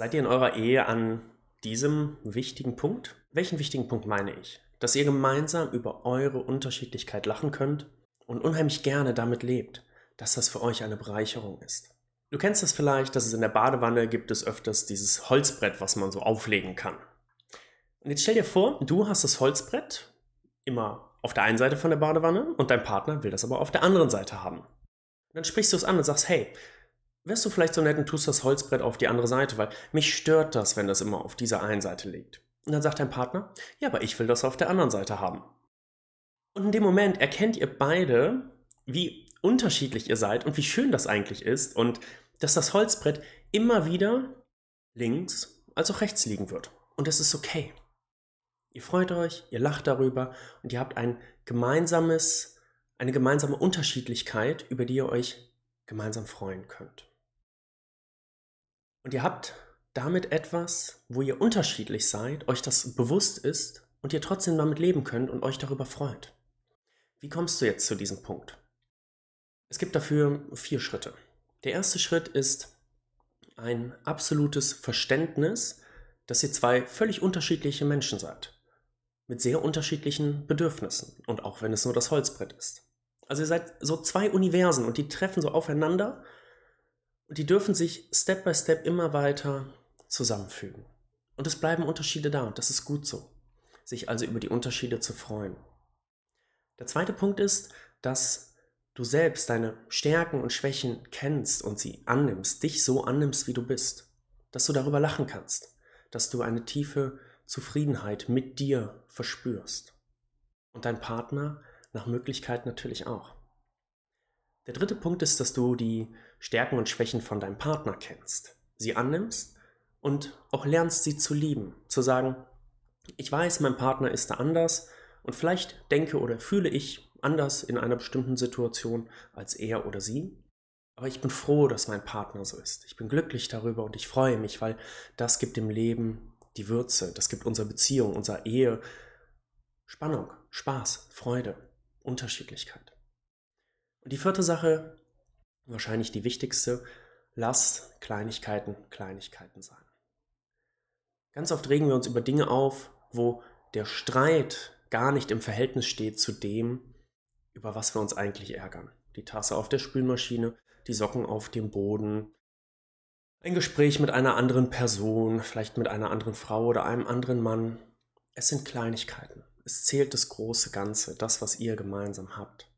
Seid ihr in eurer Ehe an diesem wichtigen Punkt? Welchen wichtigen Punkt meine ich? Dass ihr gemeinsam über eure Unterschiedlichkeit lachen könnt und unheimlich gerne damit lebt, dass das für euch eine Bereicherung ist. Du kennst das vielleicht, dass es in der Badewanne gibt es öfters dieses Holzbrett, was man so auflegen kann. Und jetzt stell dir vor, du hast das Holzbrett immer auf der einen Seite von der Badewanne und dein Partner will das aber auf der anderen Seite haben. Und dann sprichst du es an und sagst, hey, wärst du vielleicht so nett und tust das Holzbrett auf die andere Seite, weil mich stört das, wenn das immer auf dieser einen Seite liegt. Und dann sagt dein Partner, ja, aber ich will das auf der anderen Seite haben. Und in dem Moment erkennt ihr beide, wie unterschiedlich ihr seid und wie schön das eigentlich ist und dass das Holzbrett immer wieder links als auch rechts liegen wird. Und es ist okay. Ihr freut euch, ihr lacht darüber und ihr habt ein gemeinsames, eine gemeinsame Unterschiedlichkeit, über die ihr euch gemeinsam freuen könnt. Und ihr habt damit etwas, wo ihr unterschiedlich seid, euch das bewusst ist und ihr trotzdem damit leben könnt und euch darüber freut. Wie kommst du jetzt zu diesem Punkt? Es gibt dafür vier Schritte. Der erste Schritt ist ein absolutes Verständnis, dass ihr zwei völlig unterschiedliche Menschen seid. Mit sehr unterschiedlichen Bedürfnissen. Und auch wenn es nur das Holzbrett ist. Also ihr seid so zwei Universen und die treffen so aufeinander und die dürfen sich Step by Step immer weiter zusammenfügen. Und es bleiben Unterschiede da und das ist gut so. Sich also über die Unterschiede zu freuen. Der zweite Punkt ist, dass du selbst deine Stärken und Schwächen kennst und sie annimmst, dich so annimmst, wie du bist, dass du darüber lachen kannst, dass du eine tiefe Zufriedenheit mit dir verspürst und dein Partner nach Möglichkeit natürlich auch. Der dritte Punkt ist, dass du die Stärken und Schwächen von deinem Partner kennst, sie annimmst und auch lernst, sie zu lieben, zu sagen, ich weiß, mein Partner ist da anders und vielleicht denke oder fühle ich anders in einer bestimmten Situation als er oder sie. Aber ich bin froh, dass mein Partner so ist. Ich bin glücklich darüber und ich freue mich, weil das gibt dem Leben die Würze, das gibt unserer Beziehung, unserer Ehe Spannung, Spaß, Freude, Unterschiedlichkeit. Und die vierte Sache, wahrscheinlich die wichtigste, lass Kleinigkeiten Kleinigkeiten sein. Ganz oft regen wir uns über Dinge auf, wo der Streit gar nicht im Verhältnis steht zu dem, über was wir uns eigentlich ärgern. Die Tasse auf der Spülmaschine, die Socken auf dem Boden, ein Gespräch mit einer anderen Person, vielleicht mit einer anderen Frau oder einem anderen Mann. Es sind Kleinigkeiten. Es zählt das große Ganze, das, was ihr gemeinsam habt.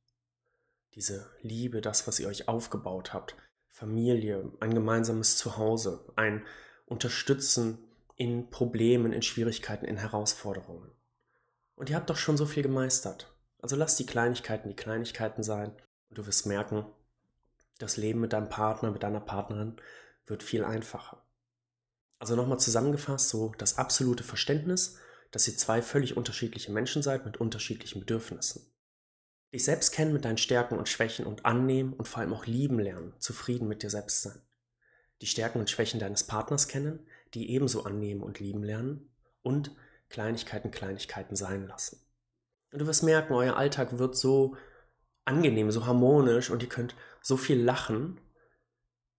Diese Liebe, das, was ihr euch aufgebaut habt. Familie, ein gemeinsames Zuhause, ein Unterstützen in Problemen, in Schwierigkeiten, in Herausforderungen. Und ihr habt doch schon so viel gemeistert. Also lass die Kleinigkeiten die Kleinigkeiten sein und du wirst merken, das Leben mit deinem Partner, mit deiner Partnerin wird viel einfacher. Also nochmal zusammengefasst, so das absolute Verständnis, dass ihr zwei völlig unterschiedliche Menschen seid mit unterschiedlichen Bedürfnissen. Dich selbst kennen mit deinen Stärken und Schwächen und annehmen und vor allem auch lieben lernen, zufrieden mit dir selbst sein. Die Stärken und Schwächen deines Partners kennen, die ebenso annehmen und lieben lernen und Kleinigkeiten Kleinigkeiten sein lassen. Und du wirst merken, euer Alltag wird so angenehm, so harmonisch und ihr könnt so viel lachen,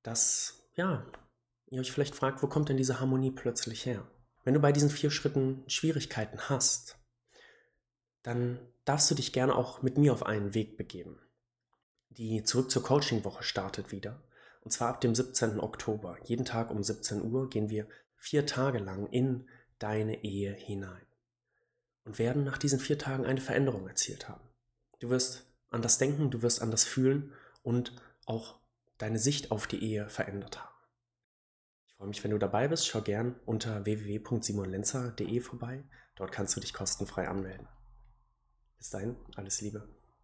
dass, ja, ihr euch vielleicht fragt, wo kommt denn diese Harmonie plötzlich her? Wenn du bei diesen vier Schritten Schwierigkeiten hast, dann darfst du dich gerne auch mit mir auf einen Weg begeben. Die Zurück zur Coaching-Woche startet wieder. Und zwar ab dem 17. Oktober. Jeden Tag um 17 Uhr gehen wir vier Tage lang in deine Ehe hinein und werden nach diesen vier Tagen eine Veränderung erzielt haben. Du wirst anders denken, du wirst anders fühlen und auch deine Sicht auf die Ehe verändert haben. Ich freue mich, wenn du dabei bist. Schau gern unter www.simonlenzer.de vorbei. Dort kannst du dich kostenfrei anmelden. Bis dahin, alles Liebe.